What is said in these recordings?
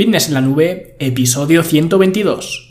Fitness en la nube, episodio 122.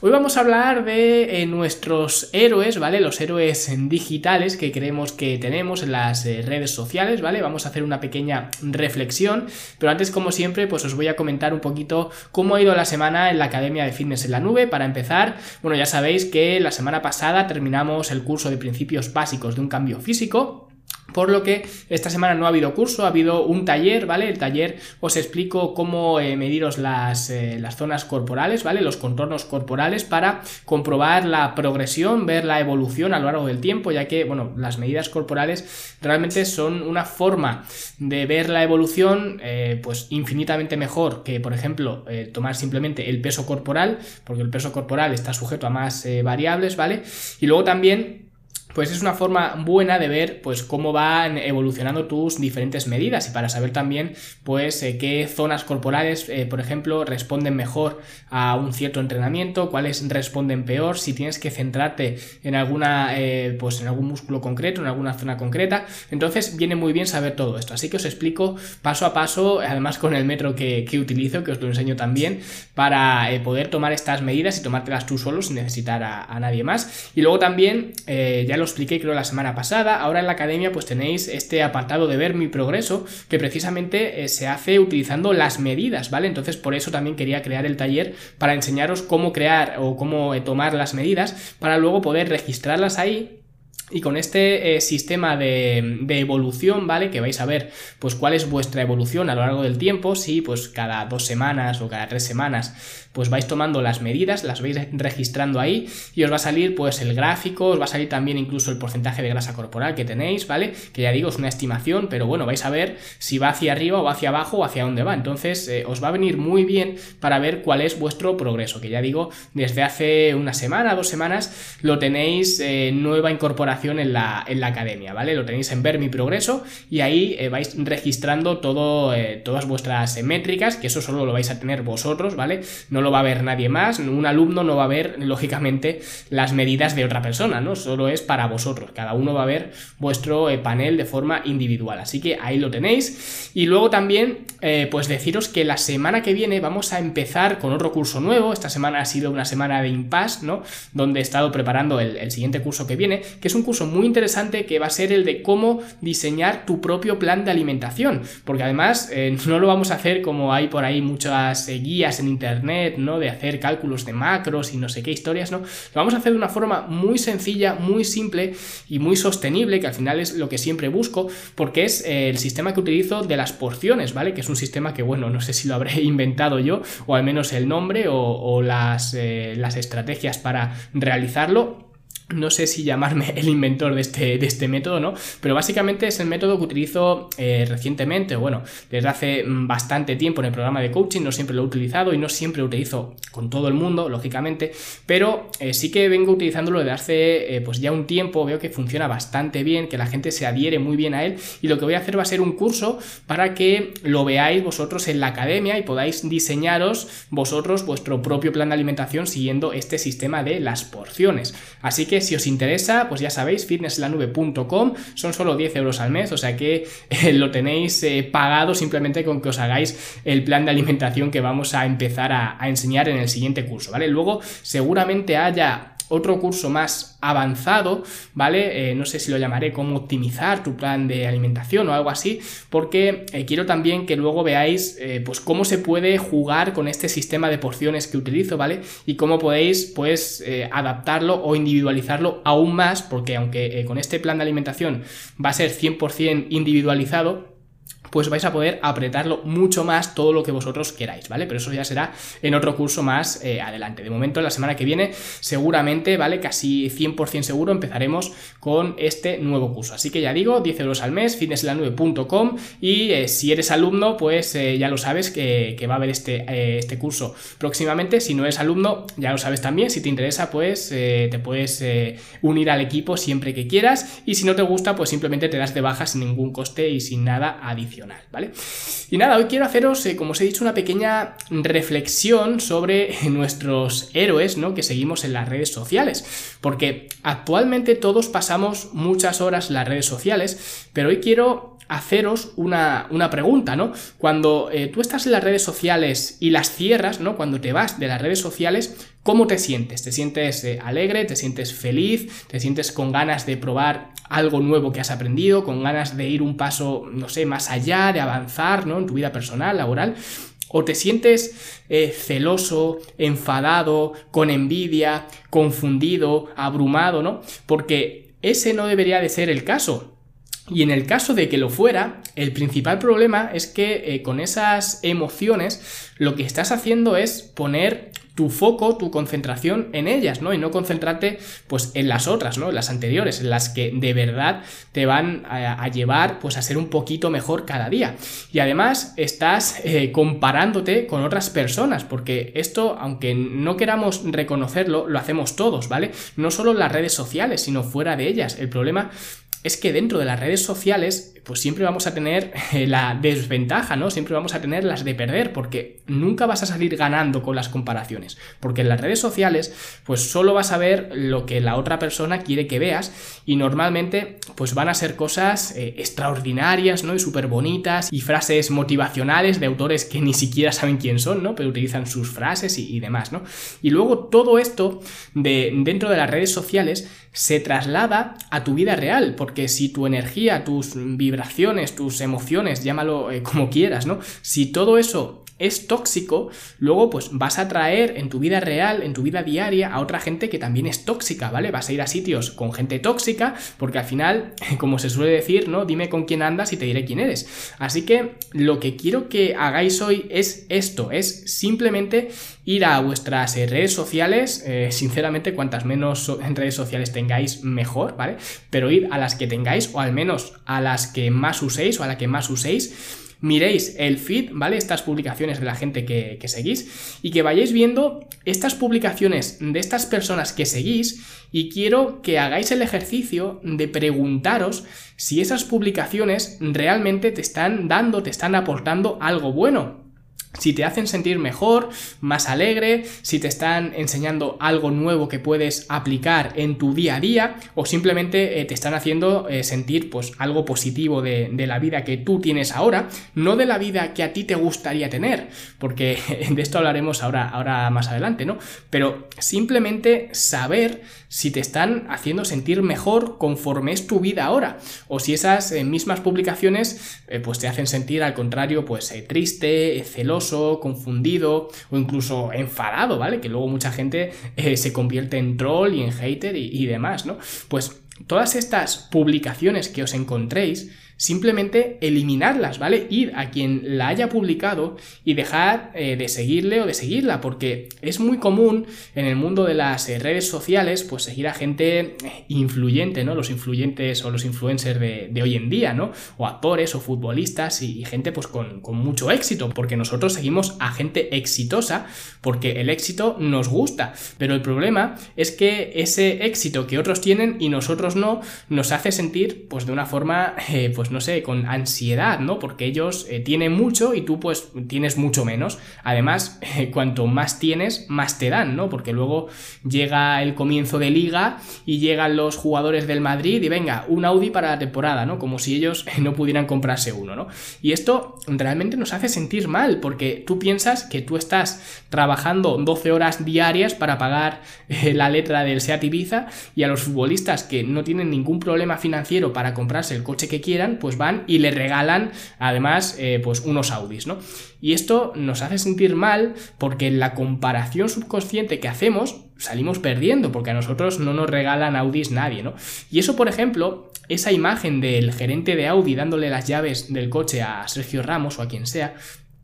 Hoy vamos a hablar de eh, nuestros héroes, ¿vale? Los héroes digitales que creemos que tenemos en las eh, redes sociales, ¿vale? Vamos a hacer una pequeña reflexión, pero antes, como siempre, pues os voy a comentar un poquito cómo ha ido la semana en la Academia de Fitness en la Nube. Para empezar, bueno, ya sabéis que la semana pasada terminamos el curso de principios básicos de un cambio físico. Por lo que esta semana no ha habido curso, ha habido un taller, ¿vale? El taller os explico cómo eh, mediros las, eh, las, zonas corporales, ¿vale? Los contornos corporales para comprobar la progresión, ver la evolución a lo largo del tiempo, ya que, bueno, las medidas corporales realmente son una forma de ver la evolución, eh, pues infinitamente mejor que, por ejemplo, tomar simplemente el peso corporal, porque el peso corporal está sujeto a más variables, ¿vale? Y luego también pues es una forma buena de ver pues cómo van evolucionando tus diferentes medidas y para saber también pues eh, qué zonas corporales eh, por ejemplo responden mejor a un cierto entrenamiento cuáles responden peor si tienes que centrarte en alguna eh, pues en algún músculo concreto en alguna zona concreta. Entonces viene muy bien saber todo esto. Así que os explico paso a paso además con el metro que, utilizo que os lo enseño también para poder tomar estas medidas y tomártelas tú solo sin necesitar a, a nadie más. Y luego también ya lo expliqué creo la semana pasada, ahora en la academia pues tenéis este apartado de ver mi progreso que precisamente eh, se hace utilizando las medidas, ¿vale? Entonces por eso también quería crear el taller para enseñaros cómo crear o cómo eh, tomar las medidas para luego poder registrarlas ahí y con este eh, sistema de, de, evolución, ¿vale? Que vais a ver, pues cuál es vuestra evolución a lo largo del tiempo, si pues cada dos semanas o cada tres semanas pues vais tomando las medidas, las vais registrando ahí y os va a salir pues el gráfico, os va a salir también incluso el porcentaje de grasa corporal que tenéis, ¿vale? Que ya digo, es una estimación, pero bueno, vais a ver si va hacia arriba o hacia abajo o hacia dónde va. Entonces eh, os va a venir muy bien para ver cuál es vuestro progreso, que ya digo, desde hace una semana, dos semanas, lo tenéis eh, nueva incorporación en la, en la academia, ¿vale? Lo tenéis en ver mi progreso y ahí eh, vais registrando todo, todas vuestras métricas, que eso solo lo vais a tener vosotros, ¿vale? No lo va a ver nadie más, un alumno no va a ver, lógicamente, las medidas de otra persona, ¿no? Solo es para vosotros, cada uno va a ver vuestro eh, panel de forma individual, así que ahí lo tenéis. Y luego también, eh, pues deciros que la semana que viene vamos a empezar con otro curso nuevo, esta semana ha sido una semana de impasse, ¿no? Donde he estado preparando el, siguiente curso que viene, que es un curso muy interesante que va a ser el de cómo diseñar tu propio plan de alimentación, porque además eh, no lo vamos a hacer como hay por ahí muchas guías en internet, ¿no? De hacer cálculos de macros y no sé qué historias, ¿no? Lo vamos a hacer de una forma muy sencilla, muy simple y muy sostenible, que al final es lo que siempre busco, porque es eh, el sistema que utilizo de las porciones, ¿vale? Que es un sistema que, bueno, no sé si lo habré inventado yo, o al menos el nombre o, las, eh, las estrategias para realizarlo no sé si llamarme el inventor de este, de este método, ¿no? Pero básicamente es el método que utilizo eh, recientemente, bueno, desde hace mm, bastante tiempo en el programa de coaching, no siempre lo he utilizado y no siempre lo utilizo con todo el mundo, lógicamente, pero eh, sí que vengo utilizándolo desde hace eh, pues ya un tiempo, veo que funciona bastante bien, que la gente se adhiere muy bien a él y lo que voy a hacer va a ser un curso para que lo veáis vosotros en la academia y podáis diseñaros vosotros vuestro propio plan de alimentación siguiendo este sistema de las porciones. Así que si os interesa, pues ya sabéis, fitnesslanube.com, son solo 10 euros al mes, o sea que eh, lo tenéis eh, pagado simplemente con que os hagáis el plan de alimentación que vamos a empezar a, a enseñar en el siguiente curso, ¿vale? Luego seguramente haya otro curso más avanzado, ¿vale? Eh, no sé si lo llamaré cómo optimizar tu plan de alimentación o algo así, porque eh, quiero también que luego veáis eh, pues cómo se puede jugar con este sistema de porciones que utilizo, ¿vale? Y cómo podéis pues adaptarlo o individualizarlo aún más, porque aunque con este plan de alimentación va a ser 100% individualizado, pues vais a poder apretarlo mucho más todo lo que vosotros queráis, ¿vale? Pero eso ya será en otro curso más eh, adelante. De momento, la semana que viene, seguramente, ¿vale? Casi 100% seguro empezaremos con este nuevo curso. Así que ya digo, 10 euros al mes, fitnesslanube.com y eh, si eres alumno, pues eh, ya lo sabes que, va a haber este, este curso próximamente. Si no eres alumno, ya lo sabes también. Si te interesa, pues te puedes unir al equipo siempre que quieras y si no te gusta, pues simplemente te das de baja sin ningún coste y sin nada adicional. ¿Vale? Y nada, hoy quiero haceros, eh, como os he dicho, una pequeña reflexión sobre nuestros héroes, ¿no? Que seguimos en las redes sociales. Porque actualmente todos pasamos muchas horas en las redes sociales, pero hoy quiero haceros una, pregunta, ¿no? Cuando eh, tú estás en las redes sociales y las cierras, ¿no? Cuando te vas de las redes sociales, ¿cómo te sientes? ¿Te sientes eh, alegre? ¿Te sientes feliz? ¿Te sientes con ganas de probar algo nuevo que has aprendido? ¿Con ganas de ir un paso, no sé, más allá, de avanzar, ¿no? En tu vida personal, laboral. O te sientes eh, celoso, enfadado, con envidia, confundido, abrumado, ¿no? Porque ese no debería de ser el caso. Y en el caso de que lo fuera, el principal problema es que eh, con esas emociones lo que estás haciendo es poner tu foco, tu concentración en ellas, ¿no? Y no concentrarte pues en las otras, ¿no? En las anteriores, en las que de verdad te van a, llevar pues a ser un poquito mejor cada día. Y además estás eh, comparándote con otras personas, porque esto, aunque no queramos reconocerlo, lo hacemos todos, ¿vale? No solo en las redes sociales, sino fuera de ellas. El problema es que dentro de las redes sociales, pues siempre vamos a tener eh, la desventaja, ¿no? Siempre vamos a tener las de perder, porque nunca vas a salir ganando con las comparaciones. Porque en las redes sociales, pues solo vas a ver lo que la otra persona quiere que veas, y normalmente, pues van a ser cosas eh, extraordinarias, ¿no? Y súper bonitas, y frases motivacionales de autores que ni siquiera saben quién son, ¿no? Pero utilizan sus frases y, y demás, ¿no? Y luego todo esto de dentro de las redes sociales se traslada a tu vida real, porque si tu energía, tus vibraciones, tus emociones, llámalo eh, como quieras, ¿no? Si todo eso es tóxico, luego pues vas a traer en tu vida real, en tu vida diaria, a otra gente que también es tóxica, ¿vale? Vas a ir a sitios con gente tóxica, porque al final, como se suele decir, ¿no? Dime con quién andas y te diré quién eres. Así que lo que quiero que hagáis hoy es esto, es simplemente ir a vuestras eh, redes sociales, eh, sinceramente, cuantas menos redes sociales tengáis, mejor, ¿vale? Pero ir a las que tengáis, o al menos a las que más uséis, o a la que más uséis, miréis el feed, ¿vale? Estas publicaciones de la gente que, seguís y que vayáis viendo estas publicaciones de estas personas que seguís y quiero que hagáis el ejercicio de preguntaros si esas publicaciones realmente te están dando, te están aportando algo bueno si te hacen sentir mejor, más alegre, si te están enseñando algo nuevo que puedes aplicar en tu día a día o simplemente eh, te están haciendo eh, sentir pues algo positivo de, de, la vida que tú tienes ahora, no de la vida que a ti te gustaría tener, porque de esto hablaremos ahora, ahora más adelante, ¿no? Pero simplemente saber si te están haciendo sentir mejor conforme es tu vida ahora o si esas eh, mismas publicaciones pues te hacen sentir al contrario pues triste, celoso, confundido o incluso enfadado, ¿vale? Que luego mucha gente eh, se convierte en troll y en hater y, y demás, ¿no? Pues todas estas publicaciones que os encontréis, simplemente eliminarlas, ¿vale? Ir a quien la haya publicado y dejar eh, de seguirle o de seguirla, porque es muy común en el mundo de las eh, redes sociales, pues seguir a gente eh, influyente, ¿no? Los influyentes o los influencers de, hoy en día, ¿no? O actores o futbolistas y, gente pues con, con, mucho éxito, porque nosotros seguimos a gente exitosa, porque el éxito nos gusta, pero el problema es que ese éxito que otros tienen y nosotros no, nos hace sentir pues de una forma pues pues, no sé, con ansiedad, ¿no? Porque ellos eh, tienen mucho y tú pues tienes mucho menos. Además, cuanto más tienes, más te dan, ¿no? Porque luego llega el comienzo de liga y llegan los jugadores del Madrid y venga, un Audi para la temporada, ¿no? Como si ellos no pudieran comprarse uno, ¿no? Y esto realmente nos hace sentir mal porque tú piensas que tú estás trabajando 12 horas diarias para pagar eh, la letra del Seat Ibiza y a los futbolistas que no tienen ningún problema financiero para comprarse el coche que quieran, pues van y le regalan además eh, pues unos Audis, ¿no? Y esto nos hace sentir mal porque en la comparación subconsciente que hacemos salimos perdiendo porque a nosotros no nos regalan Audis nadie, ¿no? Y eso, por ejemplo, esa imagen del gerente de Audi dándole las llaves del coche a Sergio Ramos o a quien sea,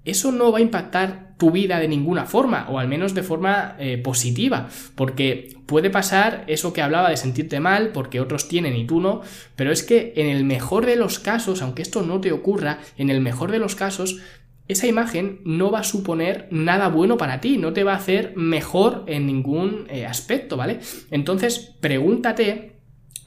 eso no va a impactar tu vida de ninguna forma, o al menos de forma eh, positiva, porque puede pasar eso que hablaba de sentirte mal porque otros tienen y tú no, pero es que en el mejor de los casos, aunque esto no te ocurra, en el mejor de los casos, esa imagen no va a suponer nada bueno para ti, no te va a hacer mejor en ningún eh, aspecto, ¿vale? Entonces, pregúntate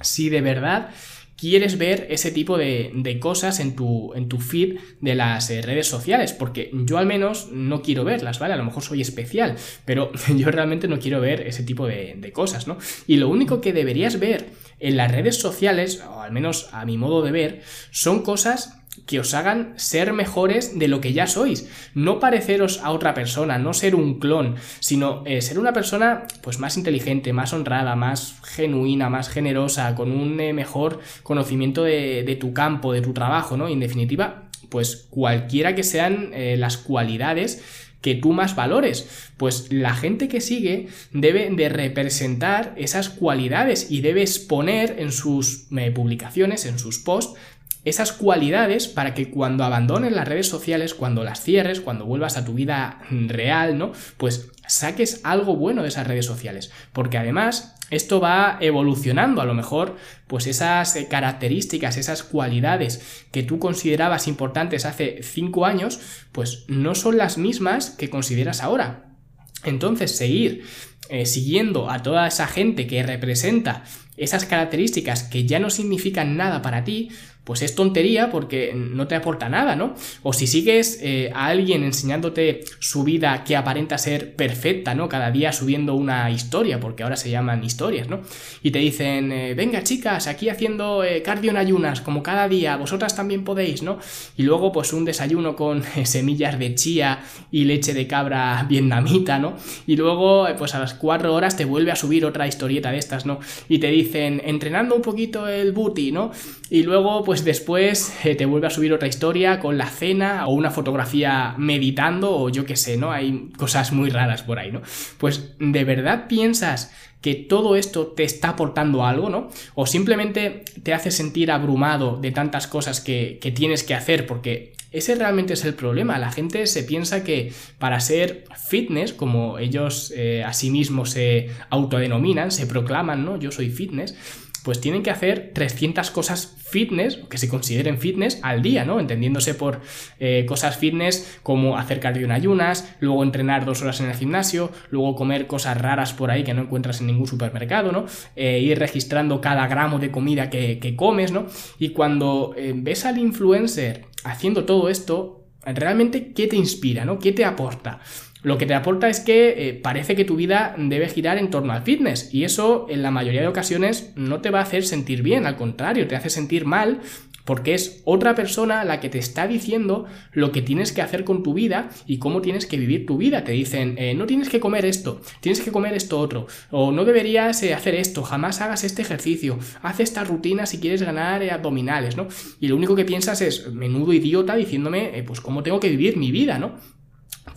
si de verdad quieres ver ese tipo de, cosas en tu, en tu, feed de las eh, redes sociales, porque yo al menos no quiero verlas, ¿vale? A lo mejor soy especial, pero yo realmente no quiero ver ese tipo de, de cosas, ¿no? Y lo único que deberías ver en las redes sociales, o al menos a mi modo de ver, son cosas que os hagan ser mejores de lo que ya sois. No pareceros a otra persona, no ser un clon, sino eh, ser una persona pues más inteligente, más honrada, más genuina, más generosa, con un eh, mejor conocimiento de, tu campo, de tu trabajo, ¿no? en definitiva, pues cualquiera que sean eh, las cualidades que tú más valores. Pues la gente que sigue debe de representar esas cualidades y debe exponer en sus publicaciones, en sus posts, esas cualidades para que cuando abandones las redes sociales, cuando las cierres, cuando vuelvas a tu vida real, ¿no? Pues saques algo bueno de esas redes sociales. Porque además esto va evolucionando. A lo mejor, pues esas eh, características, esas cualidades que tú considerabas importantes hace cinco años, pues no son las mismas que consideras ahora. Entonces, seguir eh, siguiendo a toda esa gente que representa esas características que ya no significan nada para ti, pues es tontería porque no te aporta nada, ¿no? O si sigues eh, a alguien enseñándote su vida que aparenta ser perfecta, ¿no? Cada día subiendo una historia, porque ahora se llaman historias, ¿no? Y te dicen, eh, venga chicas, aquí haciendo eh, cardio en ayunas, como cada día, vosotras también podéis, ¿no? Y luego pues un desayuno con semillas de chía y leche de cabra vietnamita, ¿no? Y luego pues a las cuatro horas te vuelve a subir otra historieta de estas, ¿no? Y te dicen, entrenando un poquito el booty, ¿no? Y luego pues pues después eh, te vuelve a subir otra historia con la cena o una fotografía meditando o yo qué sé, ¿no? Hay cosas muy raras por ahí, ¿no? Pues de verdad piensas que todo esto te está aportando algo, ¿no? O simplemente te hace sentir abrumado de tantas cosas que, tienes que hacer, porque ese realmente es el problema. La gente se piensa que para ser fitness, como ellos eh, a sí mismos se autodenominan, se proclaman, ¿no? Yo soy fitness pues tienen que hacer 300 cosas fitness, que se consideren fitness, al día, ¿no? Entendiéndose por eh, cosas fitness como hacer cardio en ayunas, luego entrenar dos horas en el gimnasio, luego comer cosas raras por ahí que no encuentras en ningún supermercado, ¿no? Eh, ir registrando cada gramo de comida que, comes, ¿no? Y cuando eh, ves al influencer haciendo todo esto, realmente, ¿qué te inspira, ¿no? ¿Qué te aporta? Lo que te aporta es que eh, parece que tu vida debe girar en torno al fitness y eso en la mayoría de ocasiones no te va a hacer sentir bien, al contrario, te hace sentir mal porque es otra persona la que te está diciendo lo que tienes que hacer con tu vida y cómo tienes que vivir tu vida. Te dicen, eh, no tienes que comer esto, tienes que comer esto otro, o no deberías eh, hacer esto, jamás hagas este ejercicio, haz esta rutina si quieres ganar abdominales, ¿no? Y lo único que piensas es, menudo idiota diciéndome, pues cómo tengo que vivir mi vida, ¿no?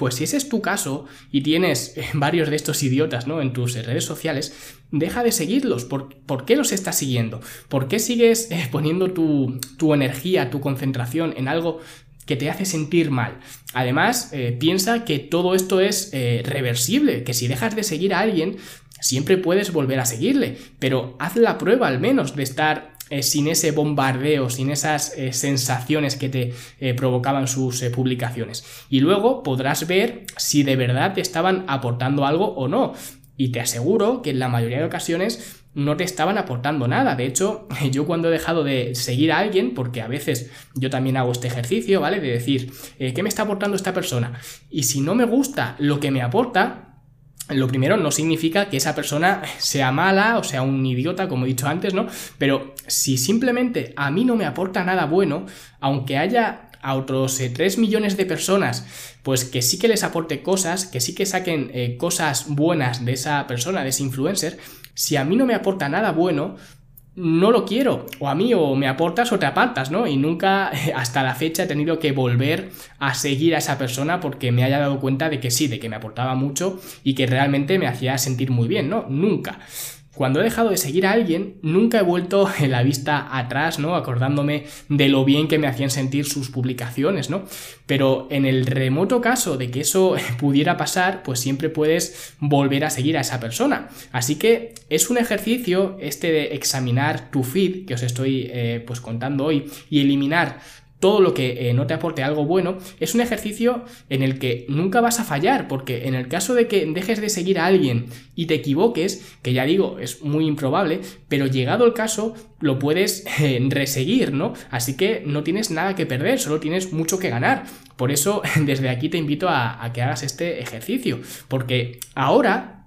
Pues si ese es tu caso y tienes eh, varios de estos idiotas ¿no? en tus redes sociales, deja de seguirlos. ¿Por, qué los estás siguiendo? ¿Por qué sigues eh, poniendo tu, energía, tu concentración en algo que te hace sentir mal. Además, eh, piensa que todo esto es reversible, que si dejas de seguir a alguien, siempre puedes volver a seguirle, pero haz la prueba al menos de estar eh, sin ese bombardeo, sin esas eh, sensaciones que te eh, provocaban sus publicaciones. Y luego podrás ver si de verdad te estaban aportando algo o no. Y te aseguro que en la mayoría de ocasiones no te estaban aportando nada. De hecho, yo cuando he dejado de seguir a alguien, porque a veces yo también hago este ejercicio, ¿vale? De decir, ¿qué me está aportando esta persona? Y si no me gusta lo que me aporta, lo primero no significa que esa persona sea mala o sea un idiota, como he dicho antes, ¿no? Pero si simplemente a mí no me aporta nada bueno, aunque haya a otros 3 eh, millones de personas, pues que sí que les aporte cosas, que sí que saquen eh, cosas buenas de esa persona, de ese influencer, si a mí no me aporta nada bueno, no lo quiero, o a mí o me aportas o te apartas, ¿no? Y nunca hasta la fecha he tenido que volver a seguir a esa persona porque me haya dado cuenta de que sí, de que me aportaba mucho y que realmente me hacía sentir muy bien, ¿no? Nunca. Cuando he dejado de seguir a alguien, nunca he vuelto la vista atrás, ¿no? Acordándome de lo bien que me hacían sentir sus publicaciones, ¿no? Pero en el remoto caso de que eso pudiera pasar, pues siempre puedes volver a seguir a esa persona. Así que es un ejercicio este de examinar tu feed, que os estoy eh, pues contando hoy, y eliminar todo lo que eh, no te aporte algo bueno, es un ejercicio en el que nunca vas a fallar, porque en el caso de que dejes de seguir a alguien y te equivoques, que ya digo, es muy improbable, pero llegado el caso, lo puedes eh, reseguir, ¿no? Así que no tienes nada que perder, solo tienes mucho que ganar. Por eso, desde aquí te invito a, a que hagas este ejercicio, porque ahora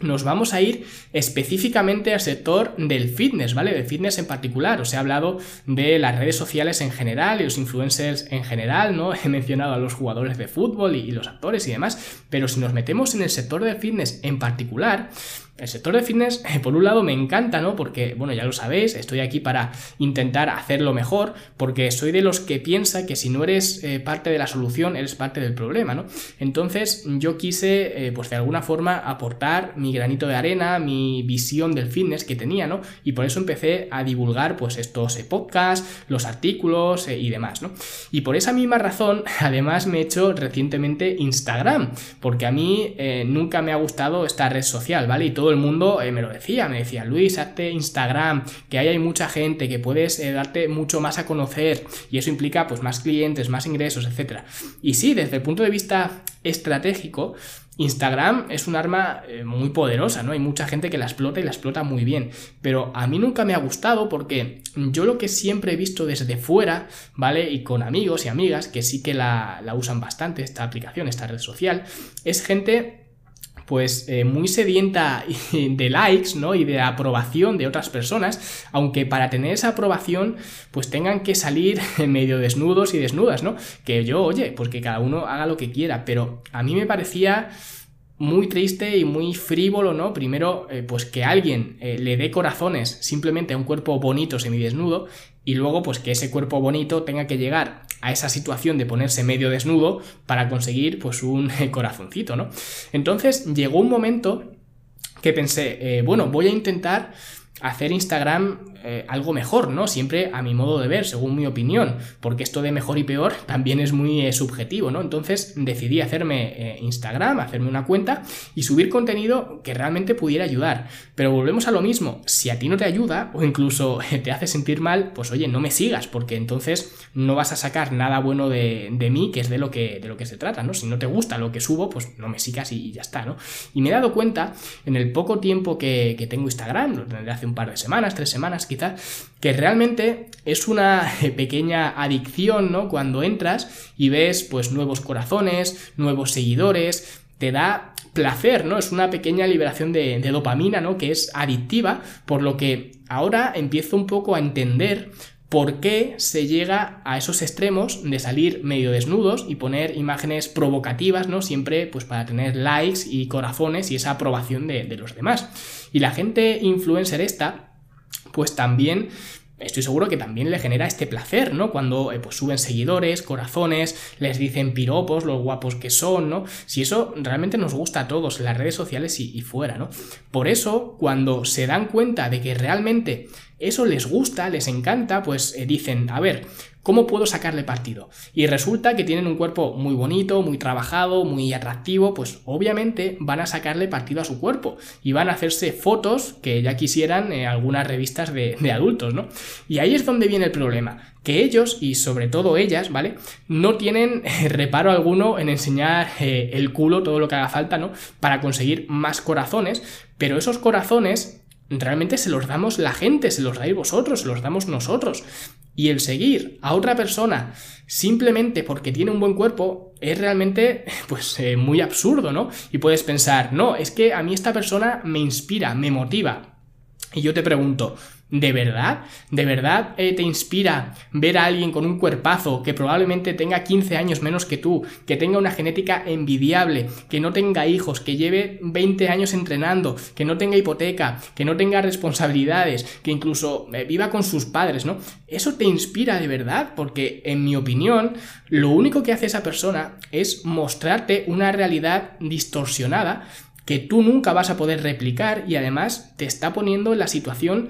nos vamos a ir específicamente al sector del fitness, ¿vale? Del fitness en particular. Os he hablado de las redes sociales en general y los influencers en general, ¿no? He mencionado a los jugadores de fútbol y, los actores y demás, pero si nos metemos en el sector del fitness en particular, el sector de fitness, por un lado, me encanta, ¿no? Porque, bueno, ya lo sabéis, estoy aquí para intentar hacerlo mejor, porque soy de los que piensa que si no eres eh, parte de la solución, eres parte del problema, ¿no? Entonces, yo quise, eh, pues de alguna forma, aportar mi granito de arena, mi visión del fitness que tenía, ¿no? Y por eso empecé a divulgar, pues, estos eh, podcasts, los artículos y demás, ¿no? Y por esa misma razón, además, me he hecho recientemente Instagram, porque a mí nunca me ha gustado esta red social, ¿vale? Y todo el mundo eh, me lo decía, me decía, Luis, hazte Instagram, que ahí hay mucha gente, que puedes eh, darte mucho más a conocer y eso implica pues más clientes, más ingresos, etc. Y sí, desde el punto de vista estratégico, Instagram es un arma eh, muy poderosa, ¿no? Hay mucha gente que la explota y la explota muy bien, pero a mí nunca me ha gustado porque yo lo que siempre he visto desde fuera, ¿vale? Y con amigos y amigas que sí que la usan bastante, esta aplicación, esta red social, es gente pues eh, muy sedienta de likes, ¿no? Y de aprobación de otras personas, aunque para tener esa aprobación, pues tengan que salir medio desnudos y desnudas, ¿no? Que yo, oye, pues que cada uno haga lo que quiera, pero a mí me parecía muy triste y muy frívolo, ¿no? Primero, eh, pues que alguien eh, le dé corazones simplemente a un cuerpo bonito semidesnudo y luego, pues que ese cuerpo bonito tenga que llegar a esa situación de ponerse medio desnudo para conseguir, pues, un corazoncito, ¿no? Entonces llegó un momento que pensé, eh, bueno, voy a intentar hacer Instagram eh, algo mejor, ¿no? Siempre a mi modo de ver, según mi opinión, porque esto de mejor y peor también es muy eh, subjetivo, ¿no? Entonces decidí hacerme eh, Instagram, hacerme una cuenta y subir contenido que realmente pudiera ayudar. Pero volvemos a lo mismo, si a ti no te ayuda o incluso te hace sentir mal, pues oye, no me sigas, porque entonces no vas a sacar nada bueno de, mí, que es de lo que, de lo que se trata, ¿no? Si no te gusta lo que subo, pues no me sigas y, ya está, ¿no? Y me he dado cuenta en el poco tiempo que, que tengo Instagram, lo tendré hace un par de semanas, tres semanas que realmente es una pequeña adicción, ¿no? Cuando entras y ves pues nuevos corazones, nuevos seguidores, te da placer, ¿no? Es una pequeña liberación de, de, dopamina, ¿no? Que es adictiva, por lo que ahora empiezo un poco a entender por qué se llega a esos extremos de salir medio desnudos y poner imágenes provocativas, ¿no? Siempre pues para tener likes y corazones y esa aprobación de, de los demás. Y la gente influencer esta pues también estoy seguro que también le genera este placer, ¿no? Cuando eh, pues suben seguidores, corazones, les dicen piropos, los guapos que son, ¿no? Si eso realmente nos gusta a todos, las redes sociales y, y fuera, ¿no? Por eso, cuando se dan cuenta de que realmente eso les gusta, les encanta, pues eh, dicen, a ver, ¿cómo puedo sacarle partido? Y resulta que tienen un cuerpo muy bonito, muy trabajado, muy atractivo, pues obviamente van a sacarle partido a su cuerpo y van a hacerse fotos que ya quisieran en algunas revistas de, adultos, ¿no? Y ahí es donde viene el problema, que ellos y sobre todo ellas, ¿vale? No tienen eh, reparo alguno en enseñar eh, el culo, todo lo que haga falta, ¿no? Para conseguir más corazones, pero esos corazones realmente se los damos la gente, se los dais vosotros, se los damos nosotros. Y el seguir a otra persona simplemente porque tiene un buen cuerpo es realmente pues eh, muy absurdo, ¿no? Y puedes pensar, no, es que a mí esta persona me inspira, me motiva. Y yo te pregunto, ¿De verdad? ¿De verdad eh, te inspira ver a alguien con un cuerpazo que probablemente tenga 15 años menos que tú, que tenga una genética envidiable, que no tenga hijos, que lleve 20 años entrenando, que no tenga hipoteca, que no tenga responsabilidades, que incluso eh, viva con sus padres, ¿no? Eso te inspira de verdad, porque en mi opinión, lo único que hace esa persona es mostrarte una realidad distorsionada que tú nunca vas a poder replicar y además te está poniendo en la situación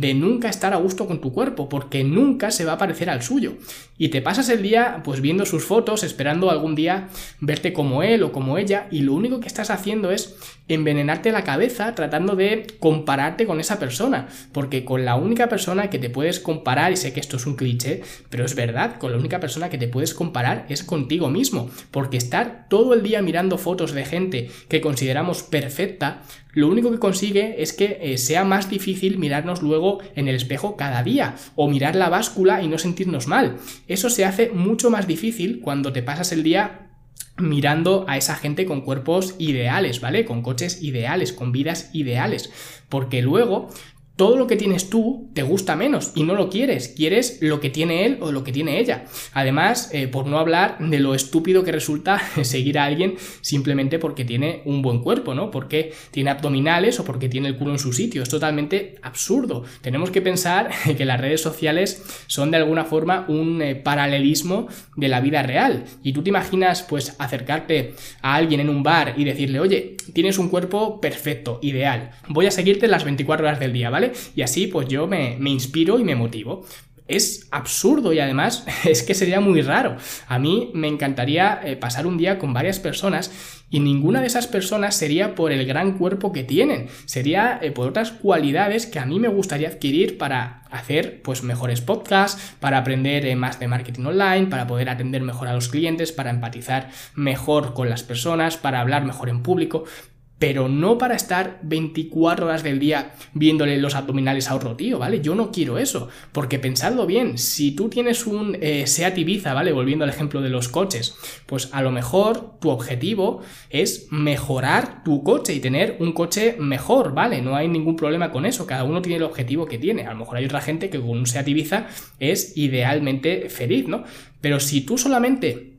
de nunca estar a gusto con tu cuerpo, porque nunca se va a parecer al suyo. Y te pasas el día pues viendo sus fotos, esperando algún día verte como él o como ella, y lo único que estás haciendo es envenenarte la cabeza tratando de compararte con esa persona, porque con la única persona que te puedes comparar, y sé que esto es un cliché, pero es verdad, con la única persona que te puedes comparar es contigo mismo, porque estar todo el día mirando fotos de gente que consideramos perfecta, lo único que consigue es que eh, sea más difícil mirarnos luego en el espejo cada día, o mirar la báscula y no sentirnos mal. Eso se hace mucho más difícil cuando te pasas el día mirando a esa gente con cuerpos ideales, ¿vale? Con coches ideales, con vidas ideales. Porque luego todo lo que tienes tú te gusta menos y no lo quieres, quieres lo que tiene él o lo que tiene ella. Además, eh, por no hablar de lo estúpido que resulta seguir a alguien simplemente porque tiene un buen cuerpo, ¿no? Porque tiene abdominales o porque tiene el culo en su sitio. Es totalmente absurdo. Tenemos que pensar que las redes sociales son de alguna forma un eh, paralelismo de la vida real. Y tú te imaginas, pues, acercarte a alguien en un bar y decirle, oye, tienes un cuerpo perfecto, ideal. Voy a seguirte las 24 horas del día, ¿vale? Y así pues yo me, inspiro y me motivo. Es absurdo y además es que sería muy raro. A mí me encantaría eh, pasar un día con varias personas y ninguna de esas personas sería por el gran cuerpo que tienen, sería eh, por otras cualidades que a mí me gustaría adquirir para hacer pues mejores podcasts, para aprender eh, más de marketing online, para poder atender mejor a los clientes, para empatizar mejor con las personas, para hablar mejor en público pero no para estar 24 horas del día viéndole los abdominales a otro tío, ¿vale? Yo no quiero eso, porque pensadlo bien, si tú tienes un eh, Seat Ibiza, ¿vale? Volviendo al ejemplo de los coches, pues a lo mejor tu objetivo es mejorar tu coche y tener un coche mejor, ¿vale? No hay ningún problema con eso, cada uno tiene el objetivo que tiene. A lo mejor hay otra gente que con un Seat Ibiza es idealmente feliz, ¿no? Pero si tú solamente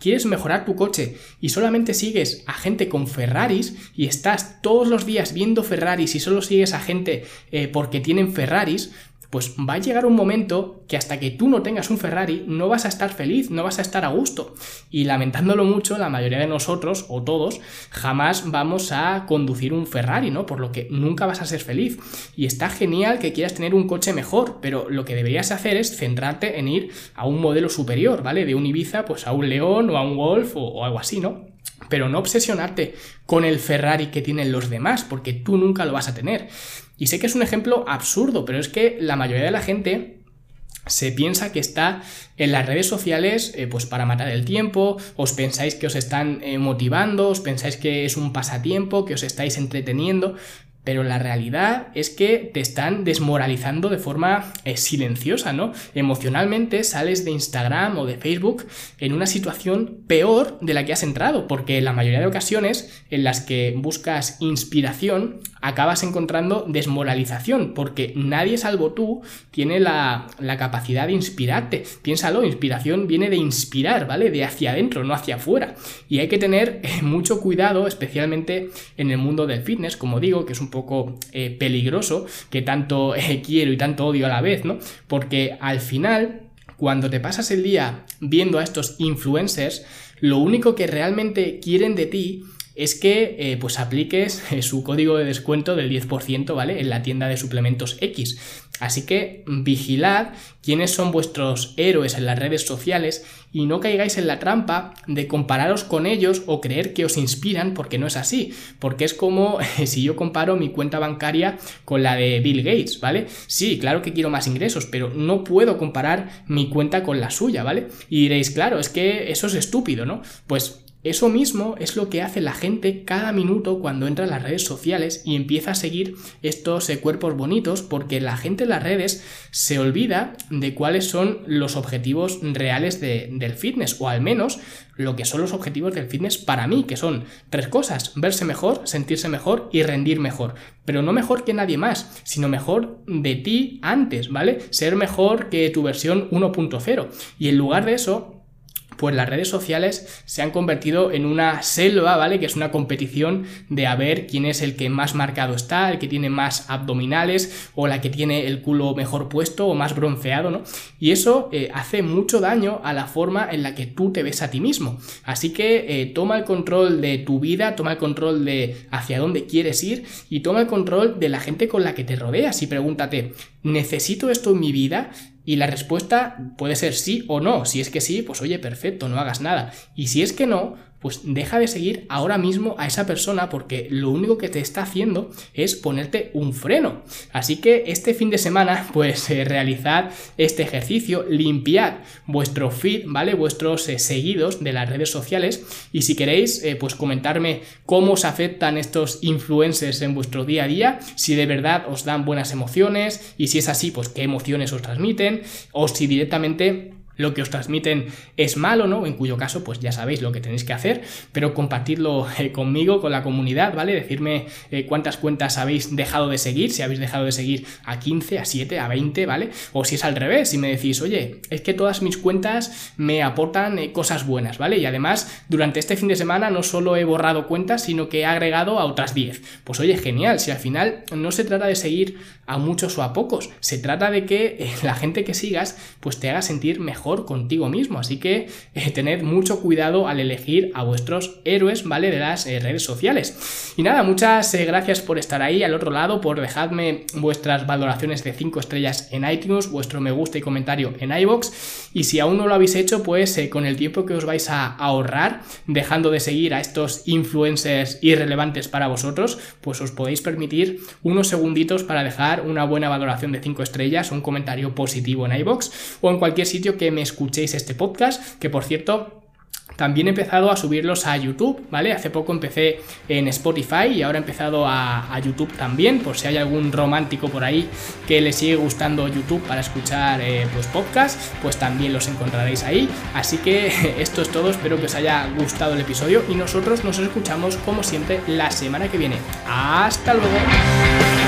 quieres mejorar tu coche y solamente sigues a gente con Ferraris y estás todos los días viendo Ferraris y solo sigues a gente eh, porque tienen Ferraris, pues va a llegar un momento que hasta que tú no tengas un Ferrari no vas a estar feliz, no vas a estar a gusto. Y lamentándolo mucho, la mayoría de nosotros, o todos, jamás vamos a conducir un Ferrari, ¿no? Por lo que nunca vas a ser feliz. Y está genial que quieras tener un coche mejor, pero lo que deberías hacer es centrarte en ir a un modelo superior, ¿vale? De un Ibiza, pues a un León o a un Golf o, o algo así, ¿no? Pero no obsesionarte con el Ferrari que tienen los demás, porque tú nunca lo vas a tener. Y sé que es un ejemplo absurdo, pero es que la mayoría de la gente se piensa que está en las redes sociales eh, pues para matar el tiempo, os pensáis que os están eh, motivando, os pensáis que es un pasatiempo, que os estáis entreteniendo, pero la realidad es que te están desmoralizando de forma eh, silenciosa, ¿no? Emocionalmente sales de Instagram o de Facebook en una situación peor de la que has entrado, porque la mayoría de ocasiones en las que buscas inspiración acabas encontrando desmoralización, porque nadie salvo tú tiene la, la capacidad de inspirarte. Piénsalo, inspiración viene de inspirar, ¿vale? De hacia adentro, no hacia afuera. Y hay que tener eh, mucho cuidado, especialmente en el mundo del fitness, como digo, que es un poco eh, peligroso, que tanto eh, quiero y tanto odio a la vez, ¿no? Porque al final, cuando te pasas el día viendo a estos influencers, lo único que realmente quieren de ti es que eh, pues apliques su código de descuento del 10%, ¿vale? En la tienda de suplementos X. Así que vigilad quiénes son vuestros héroes en las redes sociales y no caigáis en la trampa de compararos con ellos o creer que os inspiran porque no es así, porque es como si yo comparo mi cuenta bancaria con la de Bill Gates, ¿vale? Sí, claro que quiero más ingresos, pero no puedo comparar mi cuenta con la suya, ¿vale? Y diréis, claro, es que eso es estúpido, ¿no? Pues Eso mismo es lo que hace la gente cada minuto cuando entra a las redes sociales y empieza a seguir estos eh, cuerpos bonitos porque la gente en las redes se olvida de cuáles son los objetivos reales del fitness o al menos lo que son los objetivos del fitness para mí, que son tres cosas, verse mejor, sentirse mejor y rendir mejor. Pero no mejor que nadie más, sino mejor de ti antes, ¿vale? Ser mejor que tu versión 1.0. Y en lugar de eso, pues las redes sociales se han convertido en una selva, ¿vale? Que es una competición de a ver quién es el que más marcado está, el que tiene más abdominales o la que tiene el culo mejor puesto o más bronceado, ¿no? Y eso eh, hace mucho daño a la forma en la que tú te ves a ti mismo. Así que eh, toma el control de tu vida, toma el control de hacia dónde quieres ir y toma el control de la gente con la que te rodeas y pregúntate, ¿necesito esto en mi vida? Y la respuesta puede ser sí o no. Si es que sí, pues oye, perfecto, no hagas nada. Y si es que no, pues deja de seguir ahora mismo a esa persona porque lo único que te está haciendo es ponerte un freno. Así que este fin de semana, pues eh, realizad este ejercicio, limpiad vuestro feed, ¿vale? Vuestros eh, seguidos de las redes sociales y si queréis, eh, pues comentarme cómo os afectan estos influencers en vuestro día a día, si de verdad os dan buenas emociones y si es así, pues qué emociones os transmiten o si directamente lo que os transmiten es malo, ¿no? En cuyo caso, pues ya sabéis lo que tenéis que hacer, pero compartidlo eh, conmigo, con la comunidad, ¿vale? Decirme eh, cuántas cuentas habéis dejado de seguir, si habéis dejado de seguir a 15, a 7, a 20, ¿vale? O si es al revés, si me decís, oye, es que todas mis cuentas me aportan eh, cosas buenas, ¿vale? Y además, durante este fin de semana no solo he borrado cuentas, sino que he agregado a otras 10. Pues oye, genial, si al final no se trata de seguir a muchos o a pocos, se trata de que la gente que sigas, pues te haga sentir mejor contigo mismo. Así que eh, tened mucho cuidado al elegir a vuestros héroes, ¿vale? De las eh, redes sociales. Y nada, muchas eh, gracias por estar ahí al otro lado, por dejadme vuestras valoraciones de 5 estrellas en iTunes, vuestro me gusta y comentario en iBox. Y si aún no lo habéis hecho, pues con el tiempo que os vais a ahorrar, dejando de seguir a estos influencers irrelevantes para vosotros, pues os podéis permitir unos segunditos para dejar una buena valoración de 5 estrellas, un comentario positivo en iBox o en cualquier sitio que me escuchéis este podcast, que por cierto también he empezado a subirlos a YouTube, ¿vale? Hace poco empecé en Spotify y ahora he empezado a, YouTube también, por si hay algún romántico por ahí que le sigue gustando YouTube para escuchar eh, pues podcast, pues también los encontraréis ahí. Así que esto es todo, espero que os haya gustado el episodio y nosotros nos escuchamos como siempre la semana que viene. Hasta luego.